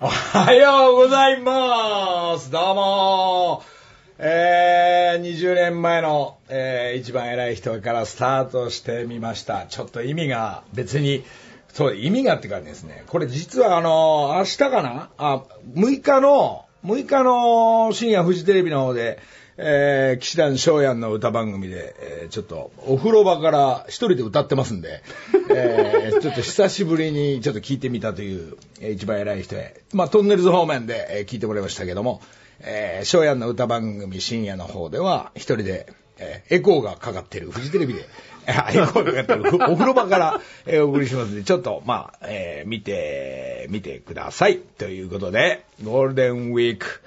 おはようございます。どうも。えー、20年前の、えー、一番偉い人からスタートしてみました。ちょっと意味が別に、そう、意味がって感じですね、これ実はあの、明日かな？あ、6日の、6日の深夜フジテレビの方で、えー、騎士団翔やんの歌番組で、えー、ちょっとお風呂場から一人で歌ってますんで、えー、ちょっと久しぶりにちょっと聞いてみたという、えー、一番偉い人へ、まあトンネルズ方面で、えー、聞いてもらいましたけども、えー、翔やんの歌番組深夜の方では一人で、えー、エコーがかかってる、フジテレビで、エコーがかかってる、お風呂場から、えー、お送りしますんで、ちょっと、まあ、えー、見て、見てください。ということで、ゴールデンウィーク、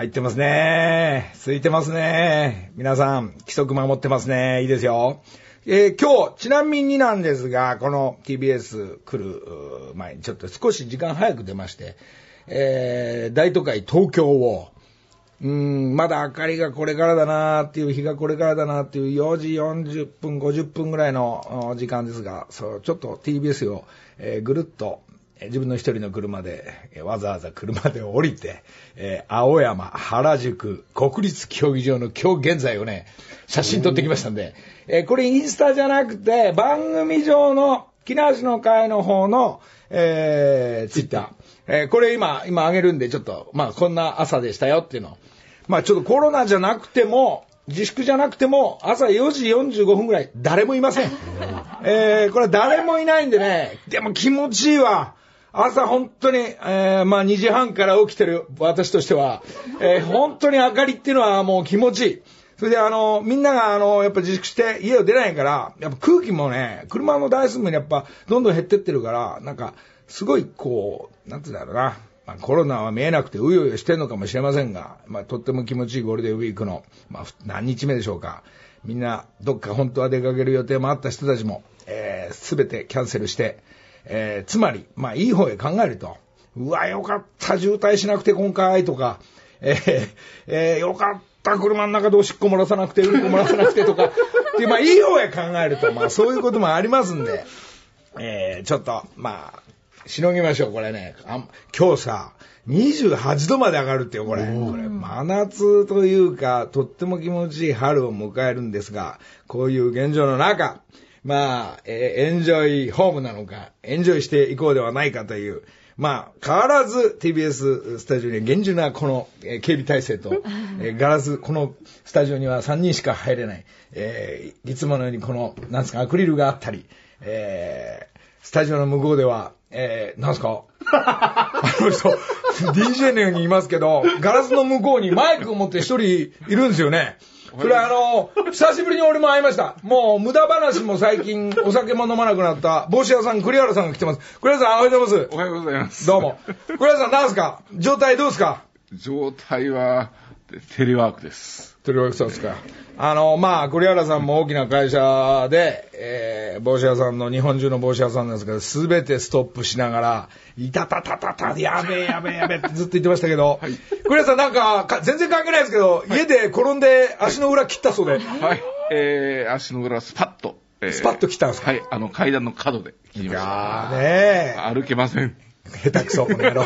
入ってますね。空いてますね。皆さん、規則守ってますね。いいですよ。えー、今日、ちなみになんですが、この TBS 来る前にちょっと少し時間早く出まして、えー、大都会東京を、うん、まだ明かりがこれからだなーっていう日がこれからだなーっていう4時40分、50分ぐらいの時間ですが、そう、ちょっと TBS を、えー、ぐるっと自分の一人の車で、わざわざ車で降りて、えー、青山、原宿、国立競技場の今日現在をね、写真撮ってきましたんで、えー、これインスタじゃなくて、番組上の、木梨の会の方の、えー、ツイッター。えー、これ今、今上げるんで、ちょっと、まあ、こんな朝でしたよっていうの。まあ、ちょっとコロナじゃなくても、自粛じゃなくても、朝4時45分ぐらい、誰もいません。えー、これ誰もいないんでね、でも気持ちいいわ。朝本当に、えー、まあ2時半から起きてる私としては、えー、本当に明かりっていうのはもう気持ちいい。それであの、みんながあの、やっぱ自粛して家を出ないから、やっぱ空気もね、車の台数もやっぱどんどん減ってってるから、なんか、すごいこう、なんてうんだろうな。まあ、コロナは見えなくてうようよしてるのかもしれませんが、まあ、とっても気持ちいいゴールデンウィークの、まあ、何日目でしょうか。みんな、どっか本当は出かける予定もあった人たちも、えー、すべてキャンセルして、えー、つまり、まあ、いい方へ考えると、うわ、よかった、渋滞しなくて今回とか、えー、えー、よかった、車の中でおしっこ漏らさなくて、うんこ漏らさなくてとか、で、まあ、いい方へ考えると、まあ、そういうこともありますんで、えー、ちょっと、まあ、しのぎましょう、これね。あ今日さ、28度まで上がるってよ、これ。これ、真夏というか、とっても気持ちいい春を迎えるんですが、こういう現状の中、まあ、えー、エンジョイホームなのか、エンジョイしていこうではないかという、まあ、変わらず TBS スタジオに厳重なこの、えー、警備体制と、えー、ガラス、このスタジオには3人しか入れない、えー、いつものようにこの、なんですか、アクリルがあったり、えー、スタジオの向こうでは、えー、なんすか？あの人、DJ のように言いますけど、ガラスの向こうにマイクを持って一人いるんですよね。それあの、久しぶりに俺も会いました。もう無駄話も最近 お酒も飲まなくなった帽子屋さん栗原さんが来てます。栗原さんおはようございます。おはようございます。どうも。栗原さん何すか？状態どうですか？状態は、テレワークです。テレワークそうですか？あの、まあ、栗原さんも大きな会社で、えー、帽子屋さんの、日本中の帽子屋さんなんですけど、すべてストップしながら、いたたたたた、やべえやべえやべえってずっと言ってましたけど、はい、栗原さんなんかか、全然関係ないですけど、はい、家で転んで足の裏切ったそうで。はい。えー、足の裏スパッと。えー、スパッと切ったんですか？はい。あの、階段の角で切りました。いやーねー。歩けません。下手くそ、この野郎。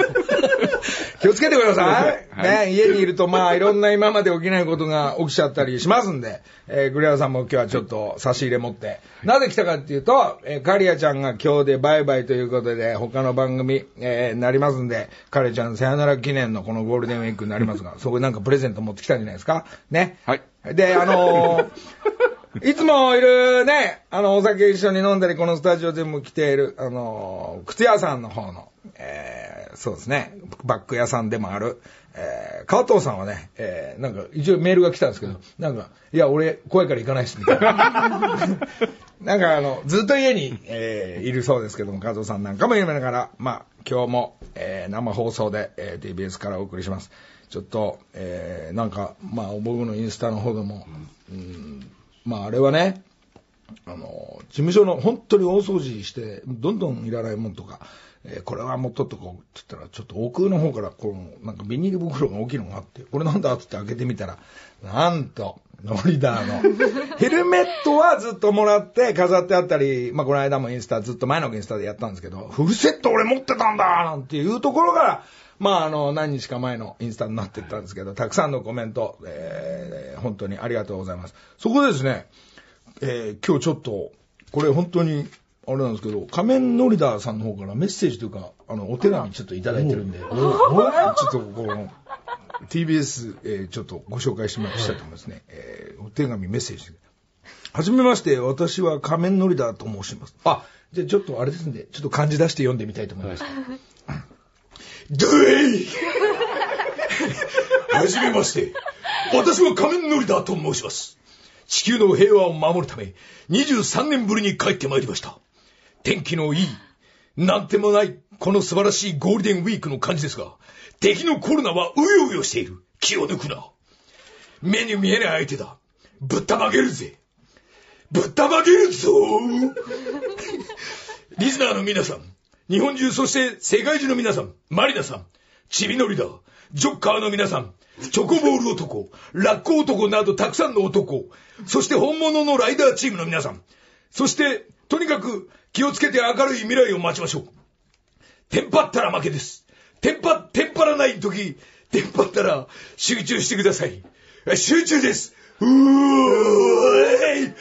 気をつけてください。はい、ね、家にいると、まあ、いろんな今まで起きないことが起きちゃったりしますんで、えー、栗原さんも今日はちょっと差し入れ持って、なぜ来たかっていうと、えー、カリアちゃんが今日でバイバイということで、他の番組、えー、なりますんで、カリアちゃんさよなら記念のこのゴールデンウィークになりますが、そこでなんかプレゼント持ってきたんじゃないですか？ね？はい。で、あのー いつもいるね、あの、お酒一緒に飲んだり、このスタジオでも来ている、あの、靴屋さんの方の、えー、そうですね、バッグ屋さんでもある、えー、川藤さんはね、えー、なんか、一応メールが来たんですけど、なんか、いや、俺、怖いから行かないし、みたいな。なんか、あの、ずっと家に、えー、いるそうですけども、川藤さんなんかも言いながら、まあ、今日も、えー、生放送で、えー、TBS からお送りします。ちょっと、えー、なんか、まあ、僕のインスタの方でも、うんまああれはね、あの、事務所の本当に大掃除して、どんどんいらないもんとか、えー、これはもう取っとこうって言ったら、ちょっと奥の方から、この、なんかビニール袋が大きいのがあって、これなんだってって開けてみたら、なんと、ノリダーの、ヘルメットはずっともらって飾ってあったり、まあこの間もインスタ、ずっと前のインスタでやったんですけど、フルセット俺持ってたんだなんていうところからまあ、あの、何日か前のインスタになってったんですけど、たくさんのコメント、えー、本当にありがとうございます。そこでですね、えー、今日ちょっと、これ本当に、あれなんですけど、仮面ノリダーさんの方からメッセージというか、あの、お手紙ちょっといただいてるんで、ちょっとこの、TBS、えー、ちょっとご紹介しましたいと思いますね。えー、お手紙メッセージ。はじめまして、私は仮面ノリダーと申します。あ、じゃあちょっとあれですんで、ちょっと漢字出して読んでみたいと思います。ドゥイはじめまして。私は仮面ノリダーと申します。地球の平和を守るため、23年ぶりに帰ってまいりました。天気のいい、なんてもない、この素晴らしいゴールデンウィークの感じですが、敵のコロナはうようよしている。気を抜くな。目に見えない相手だ。ぶったまげるぜ。ぶったまげるぞリスナーの皆さん、日本中そして世界中の皆さん、マリナさん、チビノリダー、ジョッカーの皆さん、チョコボール男、ラッコ男などたくさんの男、そして本物のライダーチームの皆さん、そして、とにかく気をつけて明るい未来を待ちましょう。テンパったら負けです。テンパ、テンパらない時、テンパったら集中してください。集中です。うーい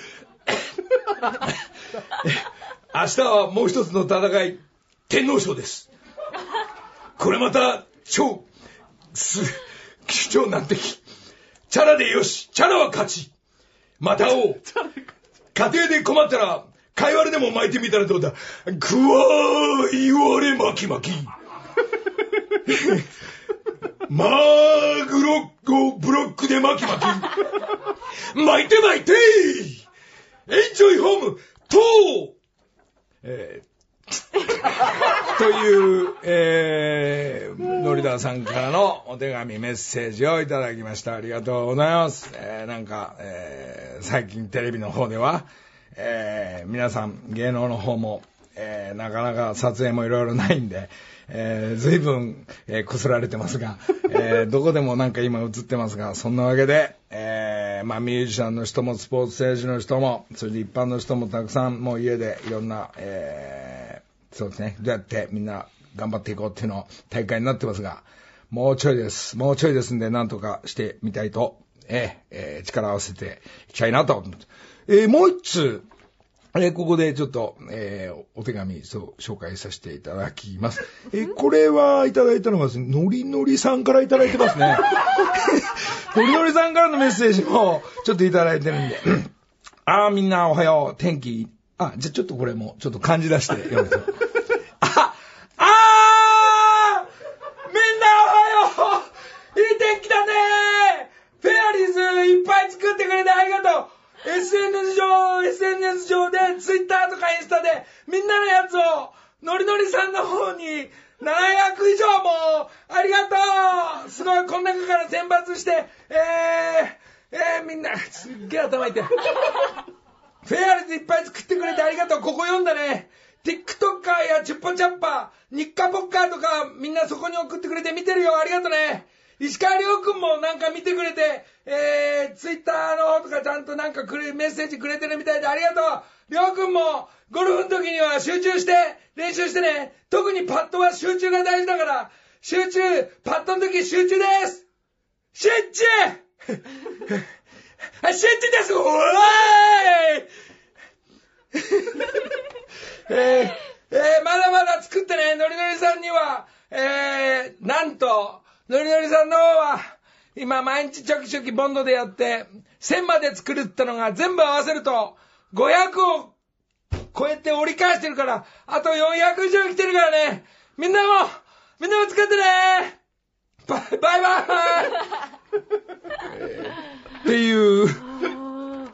明日はもう一つの戦い、天皇賞です。これまた、超、す、超難敵。チャラでよし、チャラは勝ち。また会おう。家庭で困ったら、会話でも巻いてみたらどうだ。くわー、言われ巻き巻き。まあ、グロッコ、ブロックで巻き巻き。巻いて巻いてエンジョイホーム、とえー という、えー、ノリダさんからのお手紙、メッセージをいただきました。ありがとうございます。えー、なんか、えー、最近テレビの方では、えー、皆さん、芸能の方も、えー、なかなか撮影もいろいろないんで、えー、随分、えー、こすられてますが、えー、どこでもなんか今映ってますが、そんなわけで、えー、まあミュージシャンの人もスポーツ選手の人も、それで一般の人もたくさんもう家でいろんな、え、そうですね、どうやってみんな頑張っていこうっていうの大会になってますが、もうちょいです。もうちょいですんで、なんとかしてみたいと、えー、えー、力を合わせていきたいなと思って。えー、もう一つ、えー、ここでちょっと、えー、お手紙、そう、紹介させていただきます。えー、これはいただいたのが、のりのりさんからいただいてますね。のりのりさんからのメッセージも、ちょっといただいてるんで。あー、みんなおはよう。天気。あ、じゃ、ちょっとこれも、ちょっと感じ出して読むと。あ、あーみんなおはよういい天気だねフェアリーズいっぱい作ってくれてありがとう SNS 上、SNS 上で、ツイッターとかインスタで、みんなのやつを、ノリノリさんの方に、700以上も、ありがとうすごい、この中から選抜して、えー、えー、みんな、すっげえ頭痛い。フェアリーズいっぱい作ってくれてありがとう。ここ読んだね。TikToker やチュッポチャッパー、日課ポッカーとか、みんなそこに送ってくれて見てるよ。ありがとうね。石川亮君もなんか見てくれて、えー、ツイッターの方とかちゃんとなんかくれ、メッセージくれてるみたいでありがとう亮君もゴルフの時には集中して練習してね特にパットは集中が大事だから集中パットの時集中です集中 集中ですおーいえー、えー、まだまだ作ってね、ノリノリさんには、えー、なんと、ノリノリさんの方は、今毎日チョキチョキボンドでやって、1000まで作るってのが全部合わせると、500を超えて折り返してるから、あと400以上来てるからね、みんなも、みんなも作ってね。ババイバイ。っていう、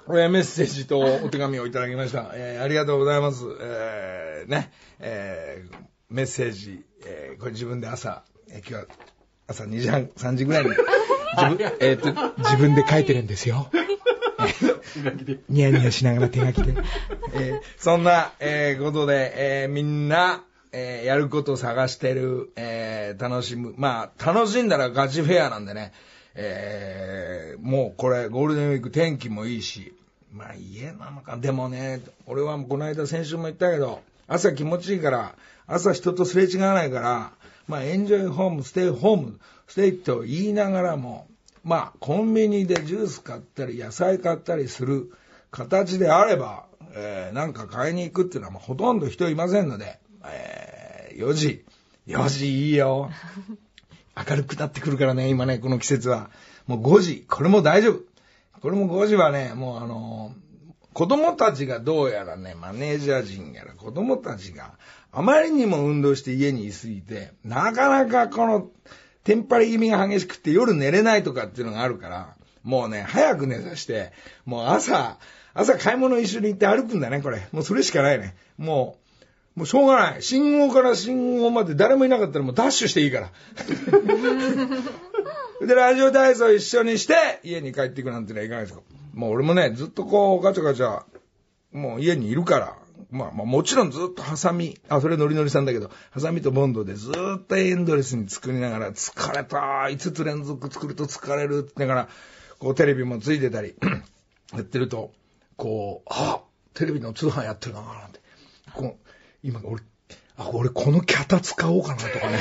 メッセージとお手紙をいただきました。えー、ありがとうございます。えー、ね、えー、メッセージ、えー、これ自分で朝、えー、今日は朝2時半、3時ぐらいに、自分、えっ、ー、と、自分で書いてるんですよ。ニヤニヤしながら手書きで。えー、そんな、えー、ことで、えー、みんな、えー、やることを探してる、えー、楽しむ。まあ、楽しんだらガチフェアなんでね、えー、もうこれ、ゴールデンウィーク天気もいいし、まあ家なのか。でもね、俺はこの間先週も言ったけど、朝気持ちいいから、朝人とすれ違わないから、まあ、エンジョイホーム、ステイホーム、ステイと言いながらも、まあ、コンビニでジュース買ったり、野菜買ったりする形であれば、えー、なんか買いに行くっていうのは、まあ、ほとんど人いませんので、えー、4時、4時いいよ。明るくなってくるからね、今ね、この季節は。もう5時、これも大丈夫。これも5時はね、もうあのー、子供たちがどうやらね、マネージャー陣やら子供たちがあまりにも運動して家にいすぎて、なかなかこの、テンパり気味が激しくて夜寝れないとかっていうのがあるから、もうね、早く寝さして、もう朝、朝買い物一緒に行って歩くんだね、これ。もうそれしかないね。もう、もうしょうがない。信号から信号まで誰もいなかったらもうダッシュしていいから。で、ラジオ体操一緒にして、家に帰っていくなんてのはいかがですか。もう俺もね、ずっとこう、ガチャガチャ、もう家にいるから、まあまあもちろんずっとハサミ、あ、それノリノリさんだけど、ハサミとボンドでずっとエンドレスに作りながら、疲れた、5つ連続作ると疲れるって言いながら、こうテレビもついてたり、やってると、こう、あ、テレビの通販やってるななんて。こう今俺、あ、俺この脚立買おうかなとかね。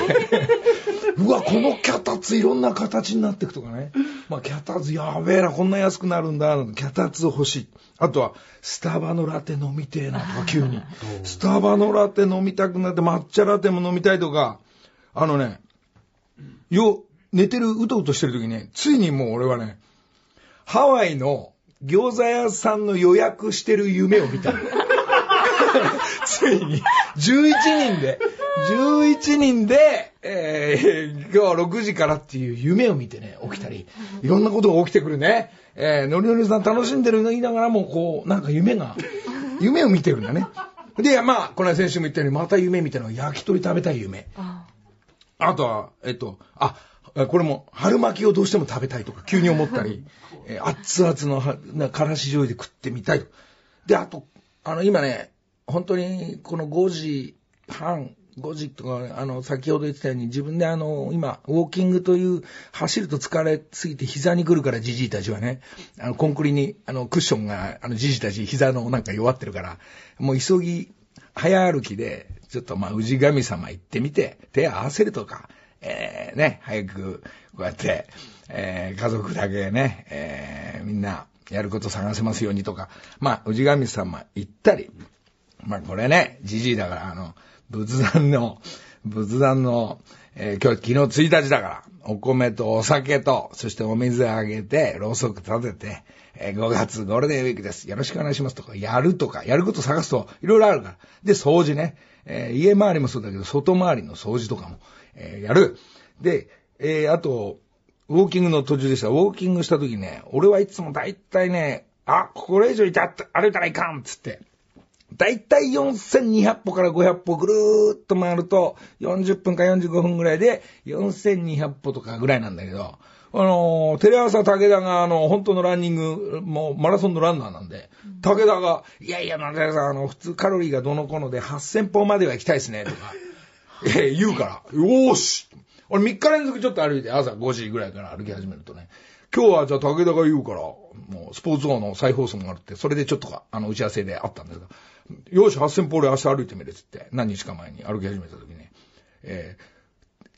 うわ、この脚立いろんな形になっていくとかね。まあ、脚立やべえな、こんな安くなるんだ。脚立欲しい。あとは、スタバのラテ飲みてえなとか、急に。スタバのラテ飲みたくなって、抹茶ラテも飲みたいとか、あのね、よ、寝てる、うとうとしてる時にね、ついにもう俺はね、ハワイの餃子屋さんの予約してる夢を見たついに、11人で、11人で、えー、今日は6時からっていう夢を見てね、起きたり、いろんなことが起きてくるね。えー、のりのりさん楽しんでるの言いながらも、こう、なんか夢が、夢を見てるんだね。で、まあ、この間先週も言ったように、また夢見たのは焼き鳥食べたい夢。あとは、えっと、あ、これも、春巻きをどうしても食べたいとか、急に思ったり、えー、熱々のからし醤油で食ってみたいと。で、あと、あの、今ね、本当に、この5時半、5時とか、あの、先ほど言ってたように、自分であの、今、ウォーキングという、走ると疲れすぎて膝に来るからじじいたちはね、あの、コンクリに、あの、クッションが、あの、じじいたち膝のなんか弱ってるから、もう急ぎ、早歩きで、ちょっとまあ、氏神様行ってみて、手合わせるとか、えー、ね、早く、こうやって、えー、家族だけね、えー、みんな、やること探せますようにとか、まあ、氏神様行ったり、まあ、これね、じじいだから、あの、仏壇の、仏壇の、えー、今日昨日1日だから、お米とお酒と、そしてお水あげて、ろうそく立てて、えー、5月ゴールデンウィークです。よろしくお願いしますとか、やるとか、やること探すと、いろいろあるから。で、掃除ね。えー、家周りもそうだけど、外回りの掃除とかも、えー、やる。で、えー、あと、ウォーキングの途中でした。ウォーキングした時ね、俺はいつも大体ね、あ、これ以上いたって歩いたらいかんっつって、だいたい4200歩から500歩ぐるーっと回ると、40分か45分ぐらいで4200歩とかぐらいなんだけど、あの、テレ朝武田が、あの、本当のランニング、もうマラソンのランナーなんで、武田が、いやいや、武田さん、あの、普通カロリーがどのこので8000歩までは行きたいですね、とか、え言うから、よーし。俺3日連続ちょっと歩いて、朝5時ぐらいから歩き始めるとね、今日はじゃあ武田が言うから、もうスポーツ王の再放送もあるって、それでちょっとか、あの、打ち合わせであったんだけど、よし、8000歩俺明日歩いてみるっつって、何日か前に歩き始めた時に、え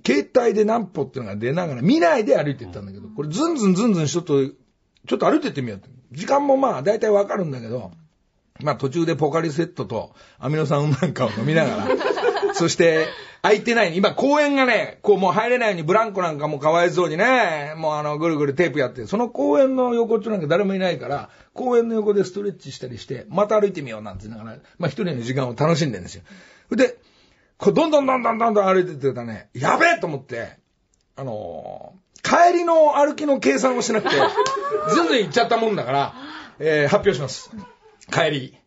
ー、携帯で何歩っていうのが出ながら見ないで歩いていったんだけど、これずんずんずんずんちょっと、ちょっと歩いてってみようって。時間もまあ大体わかるんだけど、まあ途中でポカリセットとアミノ酸なんかを飲みながら、そして、空いてない。今、公園がね、こうもう入れないようにブランコなんかもかわいそうにね、もうあの、ぐるぐるテープやって、その公園の横っちょなんか誰もいないから、公園の横でストレッチしたりして、また歩いてみようなんて言いながら、まあ一人の時間を楽しんでるんですよ。で、こうどんどんどんどんどんどん歩いてってたらね、やべえと思って、あのー、帰りの歩きの計算をしなくて、ずんずん行っちゃったもんだから、えー、発表します。帰り、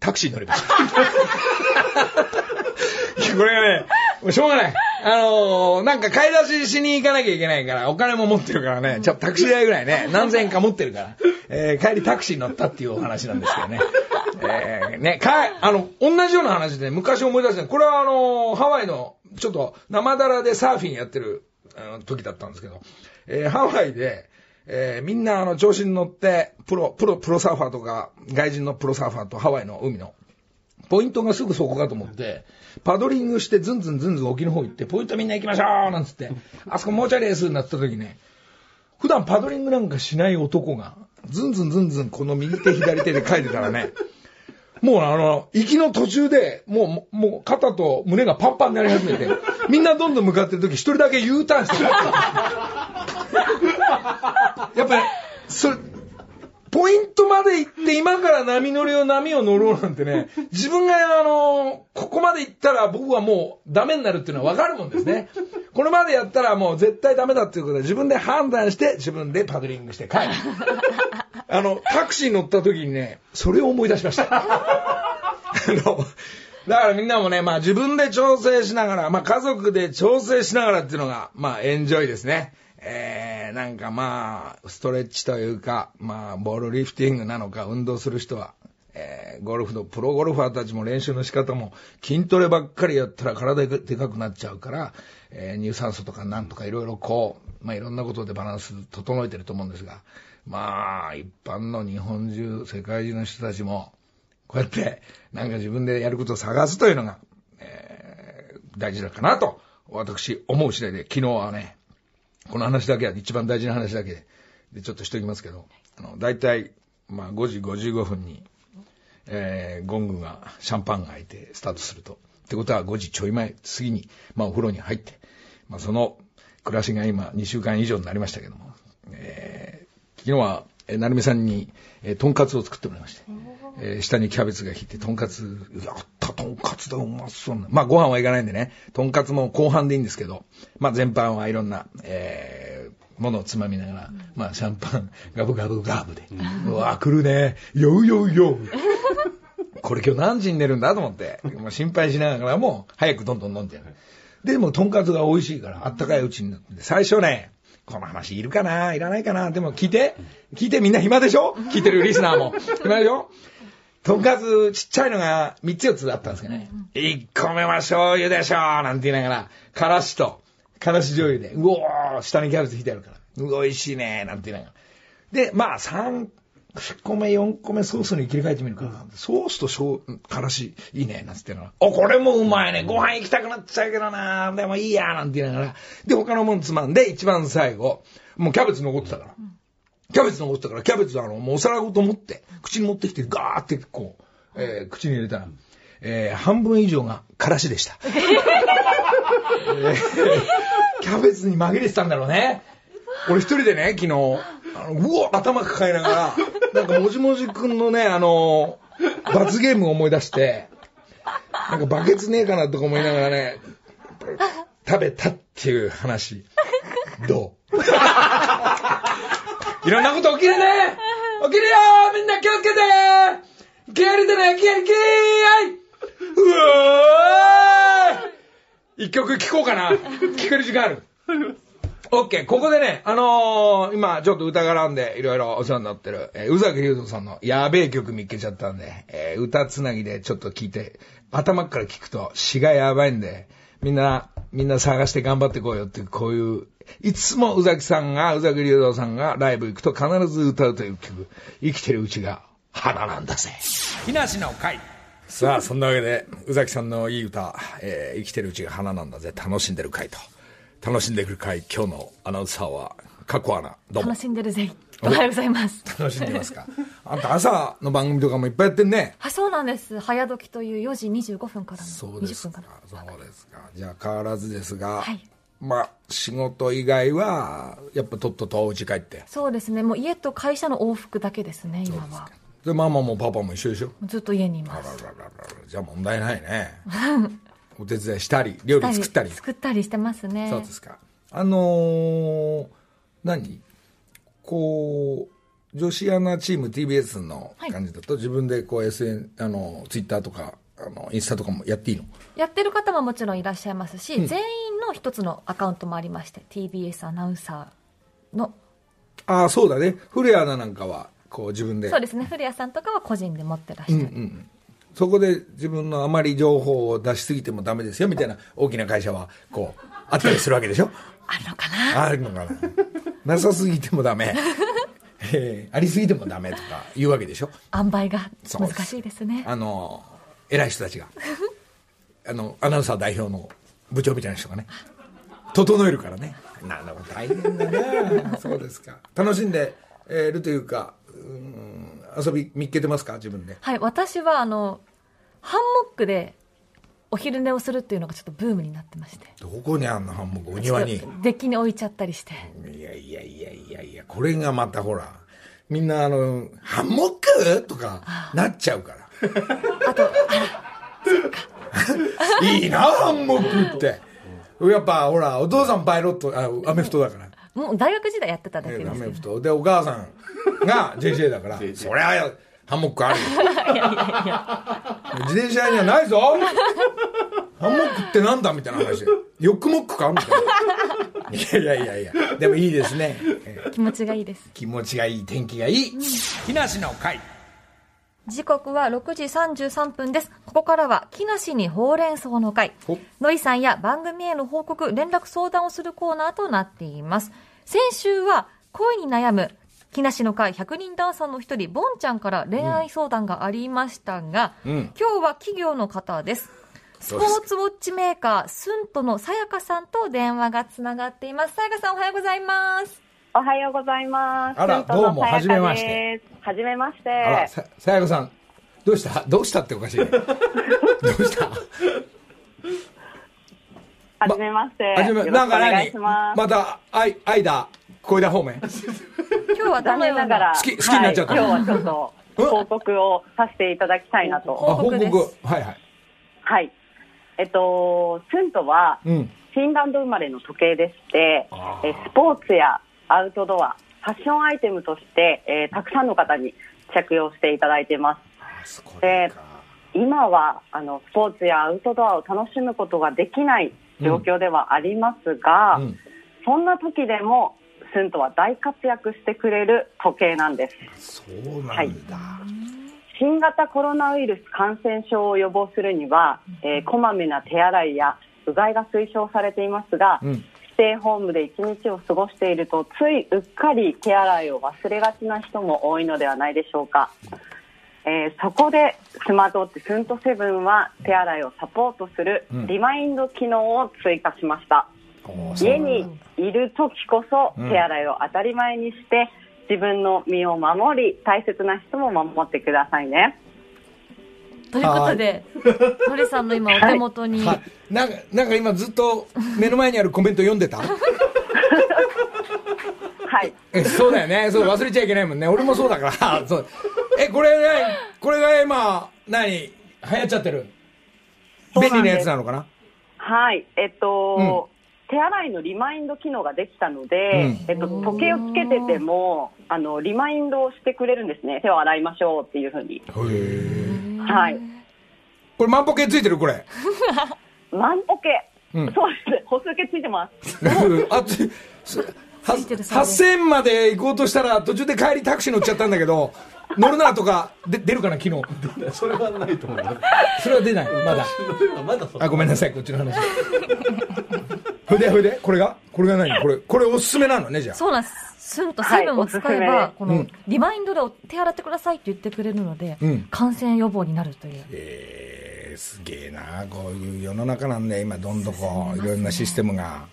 タクシー乗りました。これがね、もうしょうがない。あのー、なんか買い出ししに行かなきゃいけないから、お金も持ってるからね、ちょっとタクシー代ぐらいね、何千円か持ってるから、えー、帰りタクシー乗ったっていうお話なんですけどね。えー、ね、か、あの、同じような話で昔思い出したこれはあのー、ハワイの、ちょっと生ダラでサーフィンやってる、あの時だったんですけど、えー、ハワイで、えー、みんなあの調子に乗って、プロ、プロ、プロサーファーとか、外人のプロサーファーとハワイの海のポイントがすぐそこかと思って、パドリングしてずんずんずんずん沖の方行って、ポイントみんな行きましょうなんつって、あそこもうちょいですになった時ね、普段パドリングなんかしない男が、ずんずんずんずんこの右手左手で書いてたらね、もうあの、行きの途中で、もう、もう肩と胸がパンパンになり始めて、みんなどんどん向かってる時、一人だけ U ターンしてる。やっぱり、それ、ポイントまで行って今から波乗りを波を乗ろうなんてね、自分があの、ここまで行ったら僕はもうダメになるっていうのは分かるもんですね。これまでやったらもう絶対ダメだっていうことで自分で判断して自分でパドリングして帰る。あの、タクシー乗った時にね、それを思い出しました。あの、だからみんなもね、まあ自分で調整しながら、まあ家族で調整しながらっていうのが、まあエンジョイですね。えー、なんかまあ、ストレッチというか、まあ、ボールリフティングなのか、運動する人は、えー、ゴルフのプロゴルファーたちも練習の仕方も、筋トレばっかりやったら体がでかくなっちゃうから、えー、乳酸素とかなんとかいろいろこう、まあいろんなことでバランス整えてると思うんですが、まあ、一般の日本中、世界中の人たちも、こうやって、なんか自分でやることを探すというのが、えー、大事だかなと、私、思う次第で、昨日はね、この話だけは一番大事な話だけ。で、ちょっとしときますけど、あの、大体、まあ5時55分に、えー、ゴングが、シャンパンが開いてスタートすると。ってことは5時ちょい前、過ぎに、まあお風呂に入って、まあその暮らしが今2週間以上になりましたけども、えー、昨日は、えー、なるみさんに、えー、とんかつを作ってもらいまして、えー、下にキャベツが引いて、とんかつ、やった、とんかつだ、うまそうな。まあご飯はいかないんでね、とんかつも後半でいいんですけど、まあ全般はいろんな、えー、ものをつまみながら、まあシャンパン、ガブガブガブで、うわ、来るね、ようようよう。これ今日何時に寝るんだと思って、もう心配しながらも、早くどんどん飲んでる。でも、とんかつが美味しいから、あったかいうちになって、最初ね、この話いるかな？いらないかな？でも聞いて。聞いてみんな暇でしょ？聞いてるリスナーも。暇でしょ？とんかつちっちゃいのが3つ4つだったんですけどね。1個目は醤油でしょなんて言いながら、からしと、からし醤油で、うおー下にキャベツ引いてあるから。美味しいねなんて言いながら。で、まあ3個目、4個目ソースに切り替えてみるから、ソースと醤からしいいねなんつってのは、お、これもうまいね。ご飯行きたくなっちゃうけどなでもいいやなんて言いながら。で、他のもんつまんで、一番最後、もうキャベツ残ってたから。キャベツ残ってたから、キャベツあの、もうお皿ごと持って、口に持ってきて、ガーってこう、えー、口に入れたら、えー、半分以上がからしでした。えー、キャベツに紛れてたんだろうね。俺一人でね、昨日、あのうわ頭抱えながら、なんかもじもじくんのね、あの、罰ゲームを思い出して、なんかバケツねえかなとか思いながらね、食べたっていう話、どう？いろんなこと起きるね！起きるよ！みんな気をつけて！気合入れてね！気合気合うわー一曲聴こうかな。聴ける時間ある。オッケー、ここでね、あのー、今ちょっと歌絡んでいろいろお世話になってる、えー、宇崎竜斗さんのやべえ曲見っけちゃったんで、えー、歌つなぎでちょっと聞いて、頭から聞くと詩がやばいんで、みんな、みんな探して頑張ってこうよっていう、こういう、いつも宇崎さんが、宇崎竜斗さんがライブ行くと必ず歌うという曲、生きてるうちが花なんだぜ。木梨の会。さあ、そんなわけで、宇崎さんのいい歌、えー、生きてるうちが花なんだぜ、楽しんでる会と。楽しんでくる会、今日のアナウンサーは、かっこアナ、どうも。楽しんでるぜ。おはようございます。楽しんでますか？あんた朝の番組とかもいっぱいやってんね。はい、そうなんです。早時という4時25分からのそうです20分か。そうですか。じゃあ変わらずですが、はいまあ、仕事以外は、やっぱとっととお家帰って。そうですね。もう家と会社の往復だけですね、今は。で、ママもパパも一緒でしょ？ずっと家にいます。ららららじゃあ問題ないね。お手伝いしたり、料理作ったり。作ったりしてますね。そうですか。あのー、何？こう、女子アナチーム TBS の感じだと、自分でこう SN、あの、ツイッターとか、あの、インスタとかもやっていいの？やってる方ももちろんいらっしゃいますし、全員の一つのアカウントもありまして、TBS アナウンサーの、ああ、そうだね。古谷アナなんかは、こう自分で。そうですね、古谷さんとかは個人で持ってらっしゃる。そこで自分のあまり情報を出しすぎてもダメですよ、みたいな大きな会社は、こう、あったりするわけでしょ？あるのかな？あるのかな。なさすぎてもダメ。えーありすぎてもダメとか言うわけでしょ？塩梅が難しいですね。あの、偉い人たちが。あの、アナウンサー代表の部長みたいな人がね、整えるからね。なるほど、大変だね。そうですか。楽しんでえーるというか、うん遊び見っけてますか？自分で。はい、私は、あの、ハンモックでお昼寝をするっていうのがちょっとブームになってまして。どこにあんの？ハンモック？お庭に。デッキに置いちゃったりして。いやいやいやいやいや、これがまたほら、みんなあの、ハンモック？とかなっちゃうから。あと、いいな、ハンモックって。やっぱほら、お父さんパイロット、あ、アメフトだから。もう大学時代やってただけでアすけどメフト。で、お母さんが JJ だから、そりゃ、ハンモックあるよ。自転車にはないぞハンモックってなんだみたいな話で。ヨックモックかみたいな。いやいやいやいや。でもいいですね。えー気持ちがいいです。気持ちがいい、天気がいい。木梨の会。時刻は6時33分です。ここからは、木梨にほうれん草の会ほ。のりさんや番組への報告、連絡相談をするコーナーとなっています。先週は、恋に悩む、木梨の会100人ダンサーの一人、ボンちゃんから恋愛相談がありましたが、うん今日は企業の方です。スポーツウォッチメーカー、スントのさやかさんと電話がつながっています。さやかさんおはようございます。おはようございます。あらどうもはじめまして。はじめまして。あら、さ、さやかさん。どうした？どうしたっておかしいね。どうした？はじめまして。はじめ、なんかお願い何します。また、あい、あいだ、小枝方面？今日はど残念ながら、好き好きになっちゃったはい今日はちょっと報告をさせていただきたいなあ、と。報報告。はいはい。はい。えっと、スントは、うん。フィンランド生まれの時計でしてあ、ーえスポーツやアウトドア、ファッションアイテムとして、えーたくさんの方に着用していただいています。でか。今はあのスポーツやアウトドアを楽しむことができない状況ではありますが、うん。そんな時でもスントは大活躍してくれる時計なんです。そうなんだ。新型コロナウイルス感染症を予防するには、えーこまめな手洗いやうがいが推奨されていますが、うん。ステイホームで一日を過ごしているとついうっかり手洗いを忘れがちな人も多いのではないでしょうか、えーそこでスマートウォッチスントセブンは手洗いをサポートするうん。リマインド機能を追加しました、家にいる時こそうん。手洗いを当たり前にして自分の身を守り大切な人も守ってくださいね。ということで、のりさんの今お手元に、はい。なんか、なんか今ずっと目の前にあるコメント読んでた？はい。えそうだよね。そう、忘れちゃいけないもんね。俺もそうだから。そう。え、これね、これが今、何？流行っちゃってる。便利なやつなのかな？はい、えっと、手洗いのリマインド機能ができたので、うんえっと、時計をつけてても、あの、リマインドをしてくれるんですね。手を洗いましょうっていうふうに。へえ。はい。これ万歩計ついてるこれ。万歩計。うんそうです。歩数計ついてます。あつすはついてるそうです。8000まで行こうとしたら途中で帰りタクシー乗っちゃったんだけど 乗るなとかで出るかな昨日。それはないと思います。それは出ない。まだ。まだそあごめんなさいこっちの話。ほいでほいでこれが？これが何？これこれおすすめなのねじゃあ。そうなんです。スンとセブンを使えば、はいこのうん。リマインドでお手洗ってくださいって言ってくれるので、うん。感染予防になるという。えー、すげえなこういう世の中なんで今どんどんこういろんなシステムが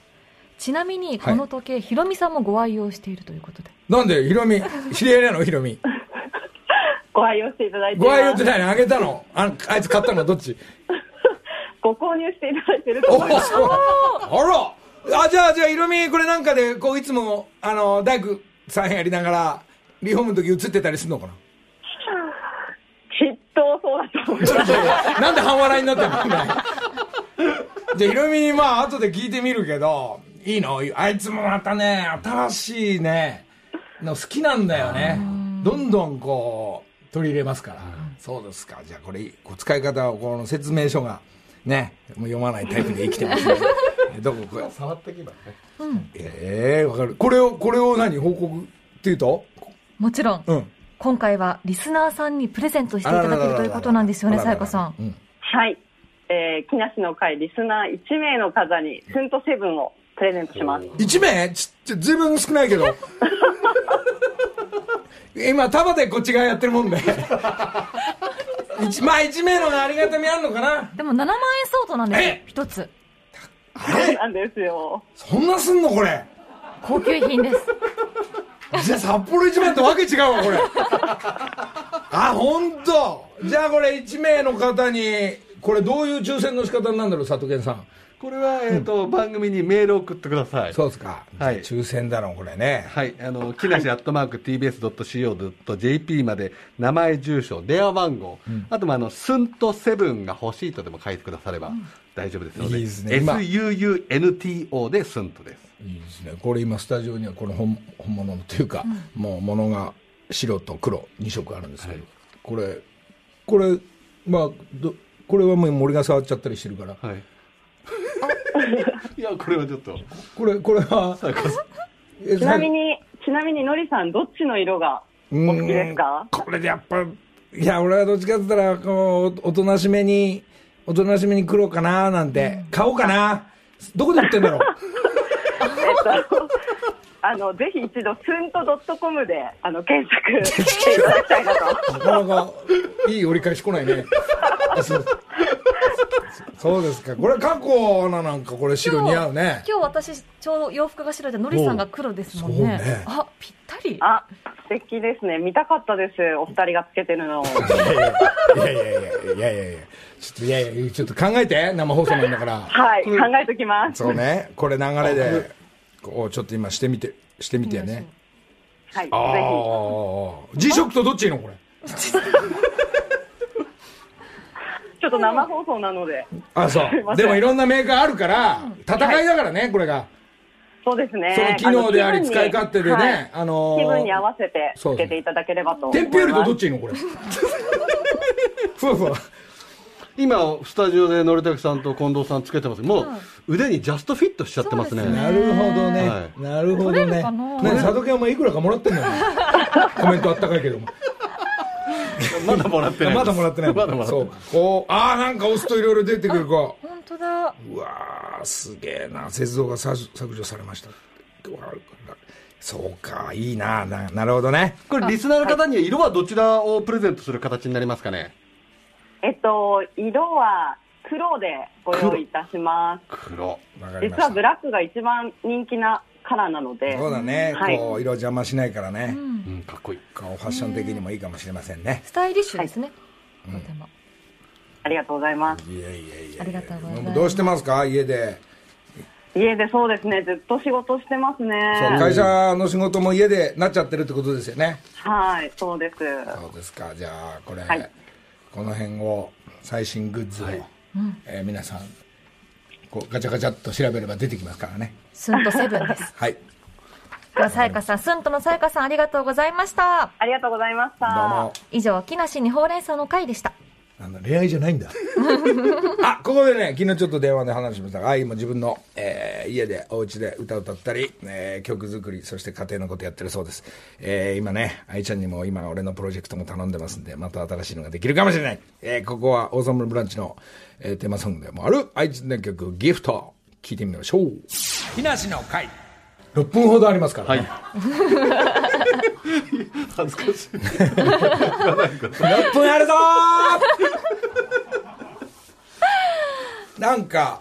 ちなみに、この時計、ヒロミさんもご愛用しているということで。なんでヒロミ知り合いなのヒロミ？ご愛用していただいてます。ご愛用って何？あげたの？ああいつ買ったの？どっち？ご購入していただいてるとお思います。あら。あ、じゃあ、じゃあ、いろみ、これなんかで、こう、いつも、あの、大工さんやりながら、リフォームの時映ってたりするのかな？きっとそうだと思います。なんで半笑いになってんの？じゃあ、ひろみに、まあ、後で聞いてみるけど、いいの？あいつもまたね、新しいね、の好きなんだよね。どんどんこう、取り入れますから。そうですか。じゃあ、これ、こう使い方を、この説明書が、ね、もう読まないタイプで生きてますね。どここ触ってけばね。ええわかる。これを、これを何？報告っていうと？もちろん、うん。今回はリスナーさんにプレゼントしていただけるということなんですよね、さやかさん。うん。はい。えー、木梨の会リスナー1名の方にスントセブンをプレゼントします。1名？ちちずいぶん少ないけど。今、束でこっち側やってるもんで。一まあ1名のがありがたみあるのかな？でも7万円相当なんですよえ、一つ。そうなんですよ。そんなすんのこれ？高級品です。じゃあ札幌一番とわけ違うわこれあ本当。じゃあこれ1名の方にこれどういう抽選の仕方になるんだろう佐藤健さんこれは、えっ、と、番組にメールを送ってください。そうですか、はい。抽選だろこれね。はい、あの、木梨アットマーク TBS.CO.JP まで、名前、住所、電話番号、あともあの、スンとセブンが欲しいとでも書いてくだされば大丈夫ですので、いいですね。今。SUUNTO でスンとです。いいですね。これ今スタジオにはこの本本物のというか、もう物が白と黒2色あるんですけど、これこれまあどこれはもう森が触っちゃったりしてるからはい。いや、これはちょっと。これこれはえちなみに、ちなみにのりさん、どっちの色がお好きですか？これでやっぱいや俺はどっちかって言ったらこうおとなしめにおとなしめに黒かななんて、買おうかな。どこで売ってんだろう？えっと、あの、ぜひ一度、スントドットコムで、あの、検索。していただきたいなと。なかなかいい折り返し来ないね。あ そうですかこれ過去ななんかこれ白似合うね今日私、ちょうど洋服が白で、のりさんが黒ですもんね。ねあ、ぴったり。あ、素敵ですね。見たかったです。お二人がつけてるのを。いやいやいやいやいやいやいやちょっといやいやちょっと考えて生放送なんだからはい、考えときます。そうねこれ流れでこうちょっと今してみてしてみてねはい、ぜああ G ショックとどっちいいのこれ？ひ。ちょっと生放送なので。あそう。でもいろんなメーカーあるから戦いだからねこれが。そうですね。その機能であり使い勝手でねはい。あのー気分に合わせてそうつけていただければと思います。天平よりとどっちいいのこれ？ふわふわ今、スタジオでのりたけさんと近藤さんつけてます。もう、腕にジャストフィットしちゃってますね。すね。なるほどね、はなるほどね。ね佐渡家お前いくらかもらってんのよ。コメントあったかいけども まだもらってない。まだもらってないまだもらってない。そう。こうああなんか押すといろいろ出てくる。こ本当だ。ううわーすげえな。雪像が削削除されました。そうかいいな。ななるほどね。これ、リスナーの方には色はどちらをプレゼントする形になりますかね？えっと、色は黒でご用意いたします。黒。わかりました。実はブラックが一番人気なカラーなので。そうだね、はい。こう色邪魔しないからね、うん、かっこいい。ファッション的にもいいかもしれませんね。スタイリッシュですね。とても。ありがとうございます。いやいやいやありがとうございます。どうしてますか？家で。家でそうですね、ずっと仕事してますね。そう会社の仕事も家でなっちゃってるってことですよね。はい、そうです。そうですか。じゃあこれ、はい。この辺を最新グッズを、えー皆さんこうガチャガチャっと調べれば出てきますからね。スンとセブンです。はいでは、さやかさん、スンとのさやかさん、ありがとうございました。ありがとうございました。どうも以上、木梨にほうれん草の会でした。あの恋愛じゃないんだ あここでね昨日ちょっと電話で話しましたがあ今自分の、えー家でお家で歌を歌ったり、えー曲作りそして家庭のことやってるそうです、えー今ね愛ちゃんにも今俺のプロジェクトも頼んでますんでまた新しいのができるかもしれない、えーここはオーサムブランチの、えーテーマソングでもある愛知の曲「ギフト」聴いてみましょう木梨の会6分ほどありますから、はい。ね。恥ずかしい。6分あるぞー。なんか、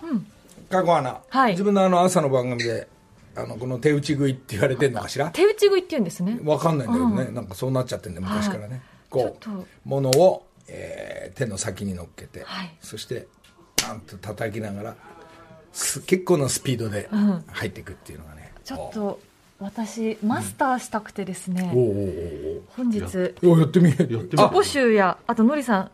過去アナ、はい。自分のあの朝の番組であのこの手打ち食いって言われてんのかしら？手打ち食いって言うんですね。わかんないんだけどね、なんかそうなっちゃってんだよ昔からね、こちょっと。うものを、えー手の先に乗っけて、はい。そしてパンと叩きながらす結構なスピードで入っていくっていうのがね、ちょっと、私、マスターしたくてですね、おおお本日、おおやってみやってみ自己集や、あと、のりさん、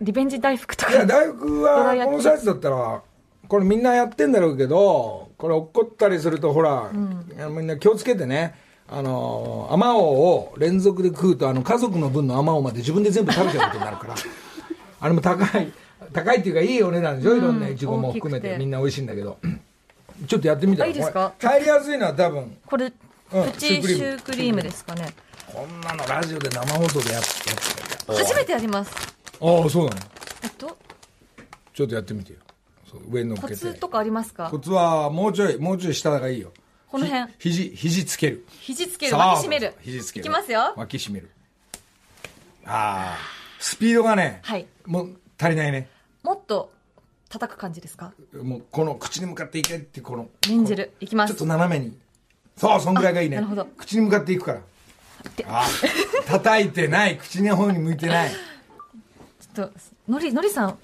リベンジ大福といやか、大福はこのサイズだったらこれみんなやってんだろうけどこれ落っこったりするとほら、いやみんな気をつけてね。あのあまおうを連続で食うとあの家族の分のあまおうまで自分で全部食べちゃうことになるから。あれも高い高いっていうかいいお値段でしょ、いろんないちごも含めて。みんな美味しいんだけどちょっとやってみたらあいいですか？これ入りやすいのは多分これ、うんプチシュークリーム。ですかね。こんなのラジオで生放送でやって初めてやります。ああそうなの。えっと、ちょっとやってみてよ。上に乗っコツとかありますか？コツはもうちょいもうちょい下がいいよ。この辺。ひ肘肘つける。肘つける、脇締める。肘つける。いきますよ。脇締める。ああスピードがね、はい。もう足りないね。もっと叩く感じですか？もうこの口に向かっていけってこの。念じる。いきます。ちょっと斜めに。そう、そんぐらいがいいね。あなるほど。口に向かっていくから。あ、叩いてない。口の方に向いてない。ちょっとのりのりさん。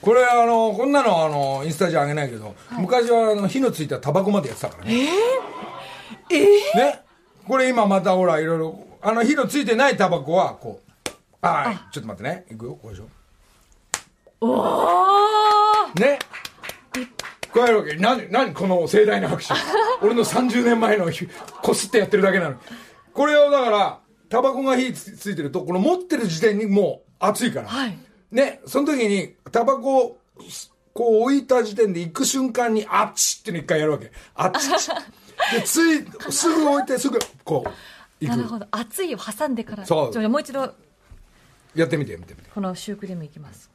これあのこんなのあのインスタじゃあげないけど、昔はあの火のついたタバコまでやってたからね。えー、ね。これ今またほらいろいろあの火のついてないタバコはこう。はい。ちょっと待ってね。いくよ。こうでしょおおね。こうやるわけ。何何この盛大な拍手。俺の30年前のひこすってやってるだけなのこれをだからタバコが火つついてるとこの持ってる時点にもう熱いから、はい。ね。その時にタバコをこう置いた時点で行く瞬間にあっちっての一回やるわけ。あっち。でついすぐ置いてすぐこう行く。なるほど。熱いを挟んでから。そう。じゃあもう一度。やってみて見てみて。このシュークリームいきます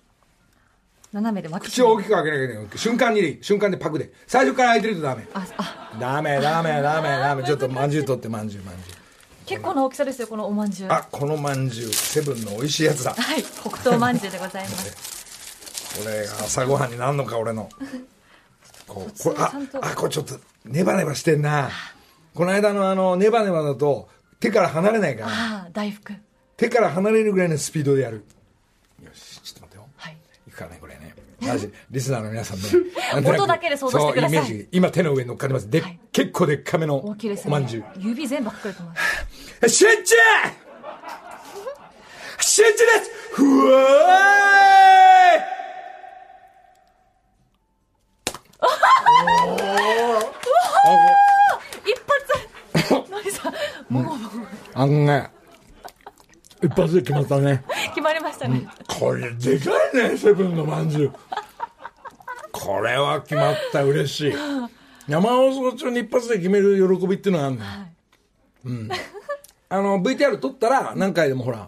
斜めで巻き口を大きく開けなきゃいけない。瞬間に瞬間でパクで。最初から開いてるとダメ。ああ。ダメダメダメダメ。ちょっとまんじゅう取ってまんじゅうまんじゅう。結構な大きさですよこのおまんじゅう。はあこのまんじゅう。セブンの美味しいやつだ。い。黒糖まんじゅうでございます。これが朝ごはんになんのか俺の。こうこれああこれちょっとネバネバしてんな。この間のあのネバネバだと手から離れないから。ああ大福。手から離れるぐらいのスピードでやる。よしちょっと待ってかねこれね。リスナーの皆さんね。音だけで想像してください。今手の上に乗っかってます。で、はい結構でっかめの大きいですおまんじゅう。ね指全部隠れてます。集中！集中です！ふわ一発。のりさん？もうーいあのね一発で決まったね。決まりましたね。これでかいねセブンのまんじゅう。これは決まった嬉しい。生放送中に一発で決める喜びっていうのがあるのよ、うん。あの VTR 撮ったら何回でもほら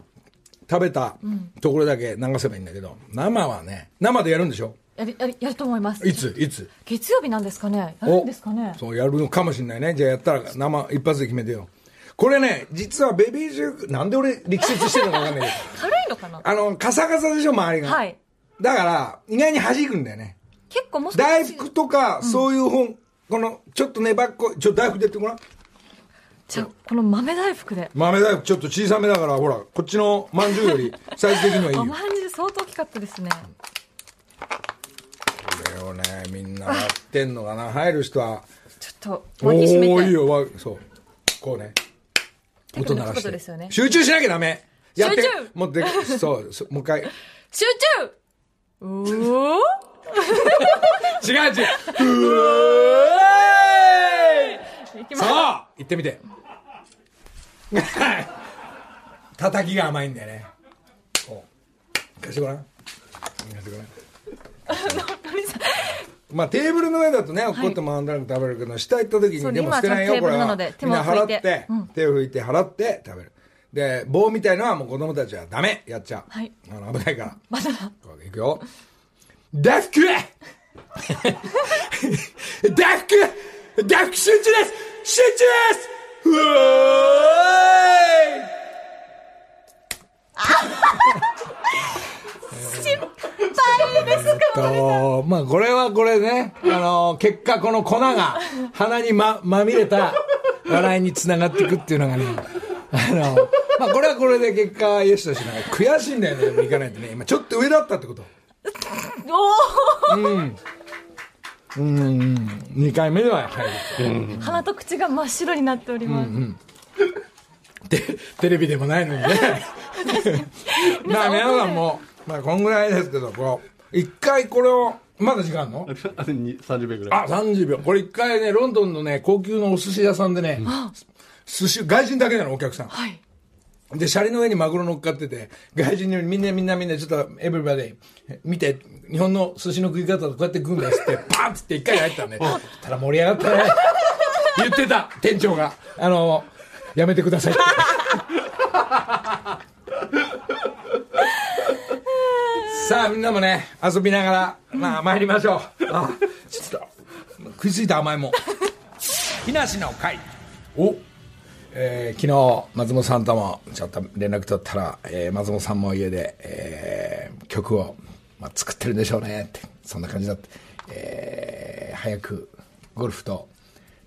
食べたところだけ流せばいいんだけど生はね生でやるんでしょ？やるやるやると思います。いつ？いつ？月曜日なんですかね？やるんですかね？そうやるのかもしれないね。じゃあやったら生一発で決めてよこれね実はベビージューなんで俺力説してるのか分かんない。けど軽いのかな？あのカサカサでしょ周りが、はい。だから意外に弾くんだよね。結構もしか大福とか、そういう本このちょっと粘っこいちょっと大福でやってごらん。じゃあこの豆大福で。豆大福ちょっと小さめだからほらこっちのまんじゅうよりサイズ的にはいいよ。おまんじゅう相当大きかったですね。これをねみんなやってんのかな。入る人は。ちょっとお脇締めて。おいいよわそう。こうね音鳴らして、ね。集中しなきゃダメ。やって。集中。もうでそうもう一回。違う集中。うおー。違うう。ー。いいきます。そう言ってみて。叩きが甘いんだよね。こう。貸してごらん。貸してごらんまあテーブルの上だとね、おこってもあんだら食べるけど、下行った時にでも捨てないよ、これは。みんなも拭いて。払ってうん、手を拭いて払って食べる。で、棒みたいのはもう子供たちはダメ、やっちゃう。はい。あの、危ないから。まだ。いくよ。大福大福大福集中です!集中です!うわーい とまあこれはこれね、あの結果この粉が鼻にままみれた笑いにつながっていくっていうのがねあのまあこれはこれで結果よしとしながら悔しいんだよねでもいかないとね。今ちょっと上だったってこと。おうん。2回目では入るお鼻と口が真っ白になっております、でテレビでもないのにね。まあ皆さんもまあこんぐらいですけどこう一回これをまだ時間あんの？あとに30秒ぐらい。あ30秒。これ一回ねロンドンのね高級のお寿司屋さんでね、寿司外人だけなのお客さん。はい。で、シャリの上にマグロ乗っかってて、外人にみんなみんなみんなちょっとエブリバディ見て、日本の寿司の食い方とこうやって食うんだよって、パンってって一回入ったんで、ただ盛り上がったね。言ってた、店長が。あの、やめてくださいって。さあ、みんなもね、遊びながら、まあ、参りましょう。あ、ちょっと、食いついた甘いもん。木梨の会。おえー昨日松本さんともちょっと連絡取ったら、えー松本さんも家で、えー曲を、まあ、作ってるんでしょうねってそんな感じだって、えー早くゴルフと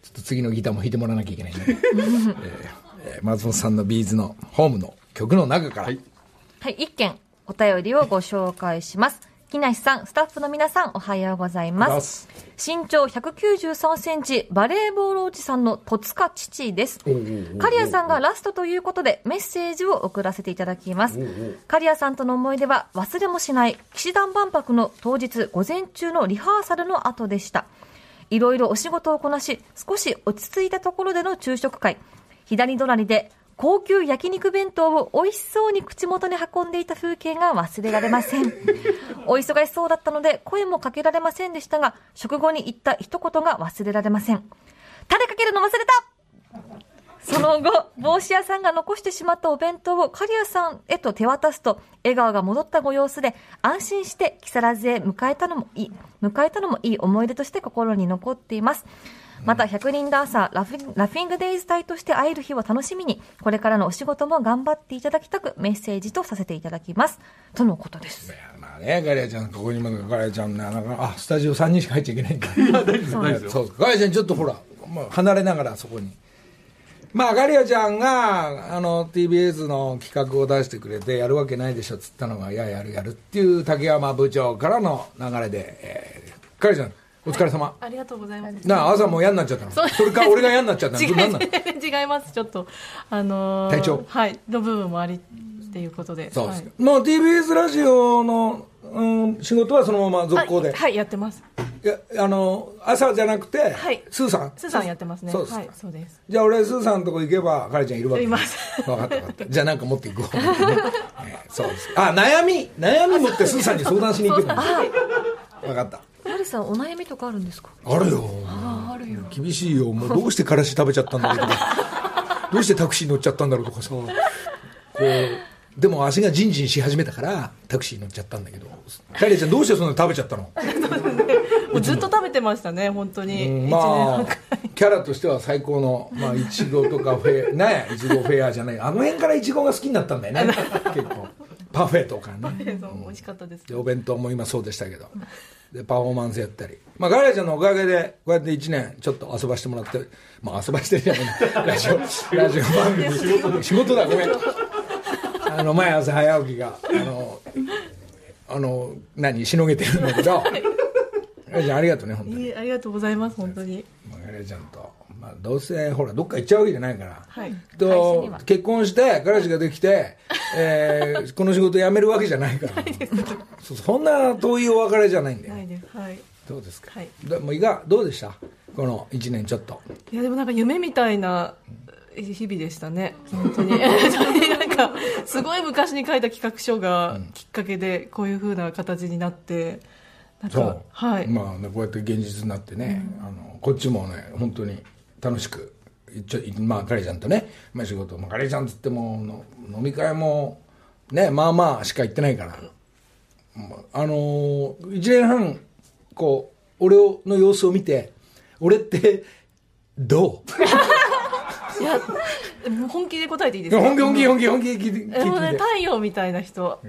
ちょっと次のギターも弾いてもらわなきゃいけないね、えーえー松本さんのビーズのホームの曲の中から、はい、一件お便りをご紹介します。木梨さん、スタッフの皆さん、おはようございま。す身長193センチ、バレーボールおじさんの戸塚父です。刈谷さんがラストということで、メッセージを送らせていただきます。刈谷さんとの思い出は忘れもしない、騎士団万博の当日午前中のリハーサルの後でした。いろいろお仕事をこなし、少し落ち着いたところでの昼食会。左隣で高級焼肉弁当を美味しそうに口元に運んでいた風景が忘れられません。お忙しそうだったので声もかけられませんでしたが、食後に言った一言が忘れられません。タレかけるの忘れたその後、帽子屋さんが残してしまったお弁当を刈谷さんへと手渡すと、笑顔が戻ったご様子で、安心して木更津へ迎えたのもいい、迎えたのもいい思い出として心に残っています。また、100人ダンサーラフィン、ラフィングデイズ隊として会える日を楽しみに、これからのお仕事も頑張っていただきたく、メッセージとさせていただきます。とのことです。まあね、ガリアちゃん、ここにまだガリアちゃんね、なんか、あ、スタジオ3人しか入っちゃいけないんか。そうガリアちゃん、ちょっとほら、まあ、離れながらそこに。まあ、ガリアちゃんが、あの、TBS の企画を出してくれて、やるわけないでしょっつったのが、いや、やるやるっていう竹山部長からの流れで、えー、ガリアちゃん、お疲れ様。ありがとうございます。なあ、朝もう嫌になっちゃったの。それか、俺が嫌になっちゃったの。違い違います。ちょっと、あのー体調？はい。の部分もありっていうことで。そうです。か。はい。もう TBS ラジオの、うん、仕事はそのまま続行で。はい、はいやってます。いやあの朝じゃなくて、はい。スーさん？スーさんやってますね。そうですか、はい、そうです。じゃあ俺スーさんのとこ行けばカレちゃんいるわけいます。分かった分かった。じゃあなんか持っていこう、そうです。あ悩み。悩み持ってスーさんに相談しに行けばいい分かったマリさん、お悩みとかあるんですか？あるよ。厳しいよ。もうどうしてからし食べちゃったんだろうとか。どうしてタクシー乗っちゃったんだろうとかさ。こうでも足がジンジンし始めたからタクシー乗っちゃったんだけど。カレちゃんどうしてそんなに食べちゃったの？もうずっと食べてましたね、本当に。うんまあ。キャラとしては最高のまあいちごとかフェねいちごフェアじゃない。あの辺からいちごが好きになったんだよね。結構パフェとかね。そう美味しかったです。で。お弁当も今そうでしたけど。でパフォーマンスやったり。まあガリアちゃんのおかげでこうやって1年ちょっと遊ばしてもらってまあ遊ばしてるじゃない。ラジオラジオ番組仕事だ。ごめん。あの毎朝早起きがあのあの何しのげてるんだけど。ガリアちゃんありがとうね本当に。ありがとうございます、本当に。まあガリアちゃんと、まあ、どうせほらどっか行っちゃうわけじゃないから、はい。と結婚して彼氏ができて、えー この仕事辞めるわけじゃないからそんな遠いお別れじゃないんだよ。はい。どうですか、はいでもいかどうでした？この1年ちょっといや、でもなんか夢みたいな日々でしたね。本当に。なんか、すごい昔に書いた企画書がきっかけで、こういう風な形になって、なんかそう、はい。まあね、こうやって現実になってね、あのこっちもね本当に楽しくちょまあカレちゃんとね、まあ、仕事もカレちゃんっつってもの飲み会もねまあまあしか行ってないから、まああのー、1年半こう俺の様子を見て俺ってどう？いや、本気で答えていいですか？本気本気本気本気聞いて聞いてね、太陽みたいな人。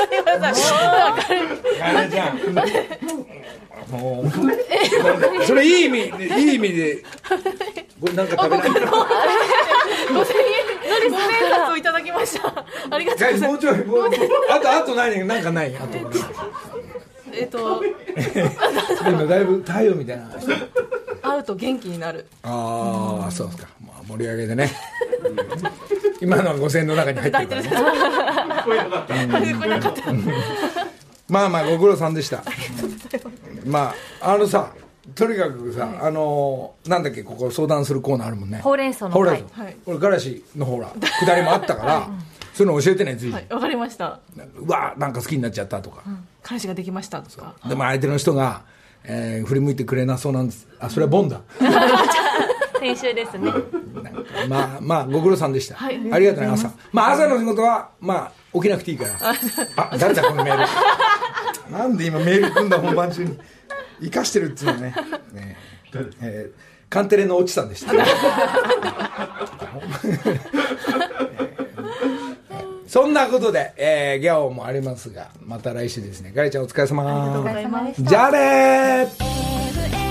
本当にごめんなさい。カレちゃんもうそれい。い。意味でい。い。意味でこれなんか食べない。5000円のリス生活をい。ただきました。ありがとうござい。ます。もうちょい。あとあと何なんかない。あとえっと、でもだい。ぶ太陽みたい。な会うと元気になる。ああそうですか、まあ、盛り上げでね今のは5000円の中に入ってるからね。聞こえなかった。まあまあご苦労さんでした。まああのさとにかくさ、あのなんだっけここ相談するコーナーあるもんね。ほうれん草のほうれん草、はい。これガラシのほら下りもあったから、そういうの教えてね随時、はい、わかりました。うわなんか好きになっちゃったとか、彼氏ができましたとか。でも相手の人が、えー振り向いてくれなそうなんです。あそれはボンだ 先週ですね。まあまあご苦労さんでした、はい。ありがとうね朝。まあ朝の仕事はまあ起きなくていいから。あ誰だこのメール。なんで今メール組んだ本番中に生かしてるっていうのね。ねえ。ーカンテレの落ちさんでした。そんなことで、えー、ギャオもありますが、また来週ですね。ガリちゃんお疲れ様。お疲れ様でした。じゃあねー